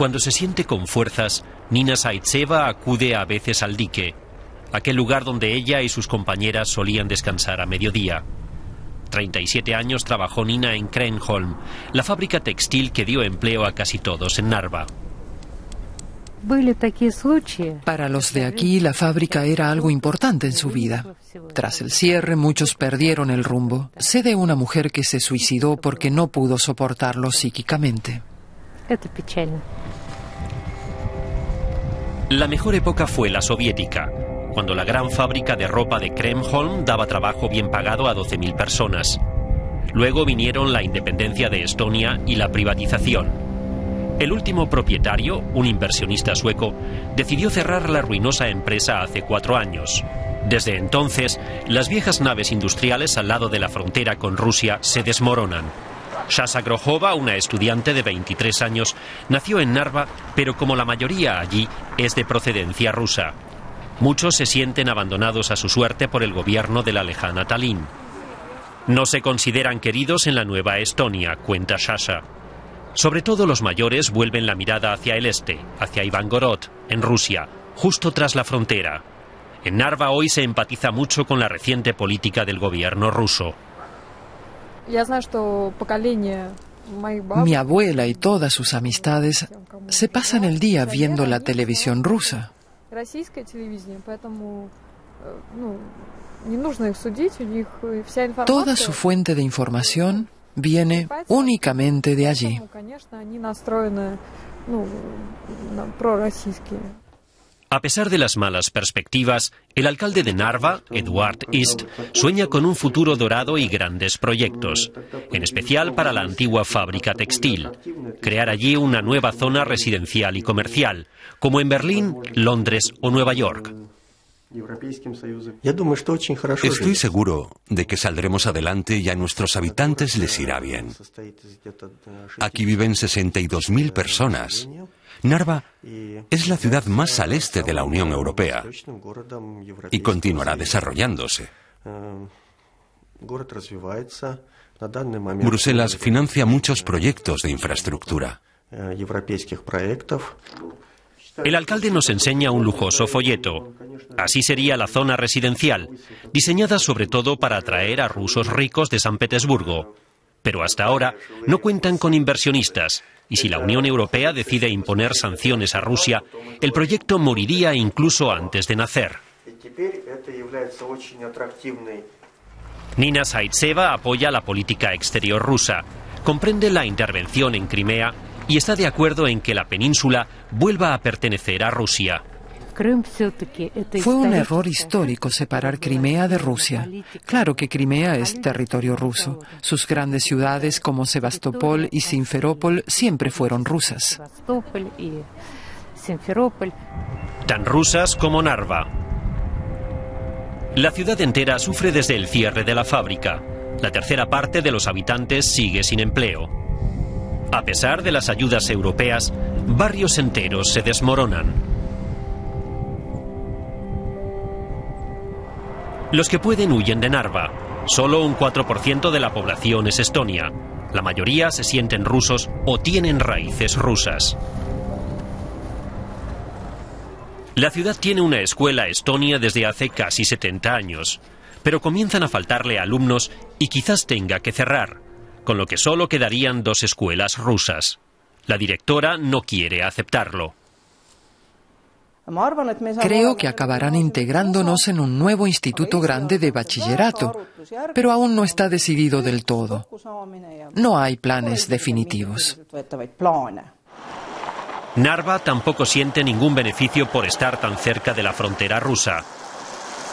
Cuando se siente con fuerzas, Nina Saitseva acude a veces al dique, aquel lugar donde ella y sus compañeras solían descansar a mediodía. 37 años trabajó Nina en Krenholm, la fábrica textil que dio empleo a casi todos en Narva. Para los de aquí, la fábrica era algo importante en su vida. Tras el cierre, muchos perdieron el rumbo. Sé de una mujer que se suicidó porque no pudo soportarlo psíquicamente. La mejor época fue la soviética, cuando la gran fábrica de ropa de Kremholm daba trabajo bien pagado a 12.000 personas. Luego vinieron la independencia de Estonia y la privatización. El último propietario, un inversionista sueco, decidió cerrar la ruinosa empresa hace cuatro años. Desde entonces, las viejas naves industriales al lado de la frontera con Rusia se desmoronan. Shasa Grojova, una estudiante de 23 años, nació en Narva, pero como la mayoría allí, es de procedencia rusa. Muchos se sienten abandonados a su suerte por el gobierno de la lejana Tallinn. No se consideran queridos en la nueva Estonia, cuenta Shasha. Sobre todo los mayores vuelven la mirada hacia el este, hacia Ivangorod, en Rusia, justo tras la frontera. En Narva hoy se empatiza mucho con la reciente política del gobierno ruso. Mi abuela y todas sus amistades se pasan el día viendo la televisión rusa. Toda su fuente de información viene únicamente de allí. A pesar de las malas perspectivas, el alcalde de Narva, Eduard East, sueña con un futuro dorado y grandes proyectos, en especial para la antigua fábrica textil. Crear allí una nueva zona residencial y comercial, como en Berlín, Londres o Nueva York. Estoy seguro de que saldremos adelante y a nuestros habitantes les irá bien. Aquí viven 62.000 personas. Narva es la ciudad más al este de la Unión Europea. y continuará desarrollándose. Bruselas financia muchos proyectos de infraestructura. El alcalde nos enseña un lujoso folleto. Así sería la zona residencial, diseñada sobre todo para atraer a rusos ricos de San Petersburgo. Pero hasta ahora no cuentan con inversionistas y si la Unión Europea decide imponer sanciones a Rusia, el proyecto moriría incluso antes de nacer. Nina Saitseva apoya la política exterior rusa, comprende la intervención en Crimea y está de acuerdo en que la península vuelva a pertenecer a Rusia. Fue un error histórico separar Crimea de Rusia. Claro que Crimea es territorio ruso. Sus grandes ciudades como Sebastopol y Simferópol siempre fueron rusas. Tan rusas como Narva. La ciudad entera sufre desde el cierre de la fábrica. La tercera parte de los habitantes sigue sin empleo. A pesar de las ayudas europeas, barrios enteros se desmoronan. Los que pueden huyen de Narva. Solo un 4% de la población es estonia. La mayoría se sienten rusos o tienen raíces rusas. La ciudad tiene una escuela estonia desde hace casi 70 años, pero comienzan a faltarle alumnos y quizás tenga que cerrar, con lo que solo quedarían dos escuelas rusas. La directora no quiere aceptarlo. Creo que acabarán integrándonos en un nuevo instituto grande de bachillerato, pero aún no está decidido del todo. No hay planes definitivos. Narva tampoco siente ningún beneficio por estar tan cerca de la frontera rusa.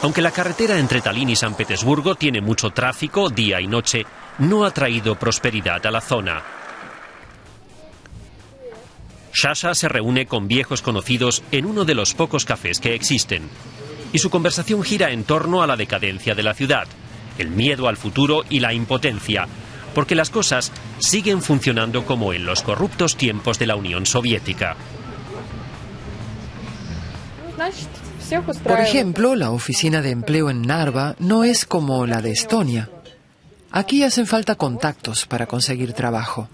Aunque la carretera entre Tallinn y San Petersburgo tiene mucho tráfico día y noche, no ha traído prosperidad a la zona. Shasha se reúne con viejos conocidos en uno de los pocos cafés que existen. Y su conversación gira en torno a la decadencia de la ciudad, el miedo al futuro y la impotencia, porque las cosas siguen funcionando como en los corruptos tiempos de la Unión Soviética. Por ejemplo, la oficina de empleo en Narva no es como la de Estonia. Aquí hacen falta contactos para conseguir trabajo.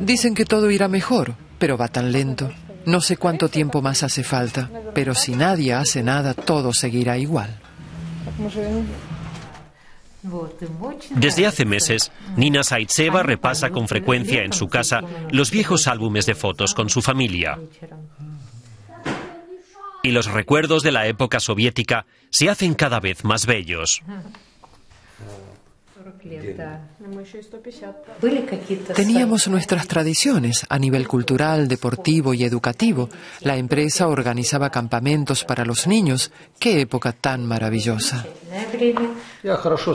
Dicen que todo irá mejor, pero va tan lento. No sé cuánto tiempo más hace falta, pero si nadie hace nada, todo seguirá igual. Desde hace meses, Nina Saitseva repasa con frecuencia en su casa los viejos álbumes de fotos con su familia. Y los recuerdos de la época soviética se hacen cada vez más bellos. Teníamos nuestras tradiciones a nivel cultural, deportivo y educativo. La empresa organizaba campamentos para los niños. ¡Qué época tan maravillosa!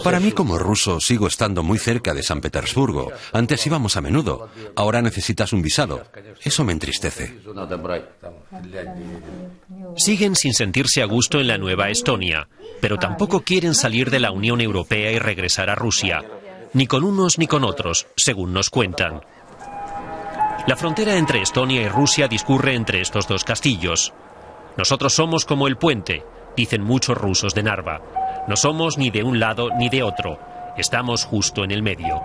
Para mí como ruso sigo estando muy cerca de San Petersburgo. Antes íbamos a menudo. Ahora necesitas un visado. Eso me entristece. Siguen sin sentirse a gusto en la nueva Estonia, pero tampoco quieren salir de la Unión Europea y regresar a Ni con unos ni con otros, según nos cuentan. La frontera entre Estonia y Rusia discurre entre estos dos castillos. Nosotros somos como el puente, dicen muchos rusos de Narva. No somos ni de un lado ni de otro, estamos justo en el medio.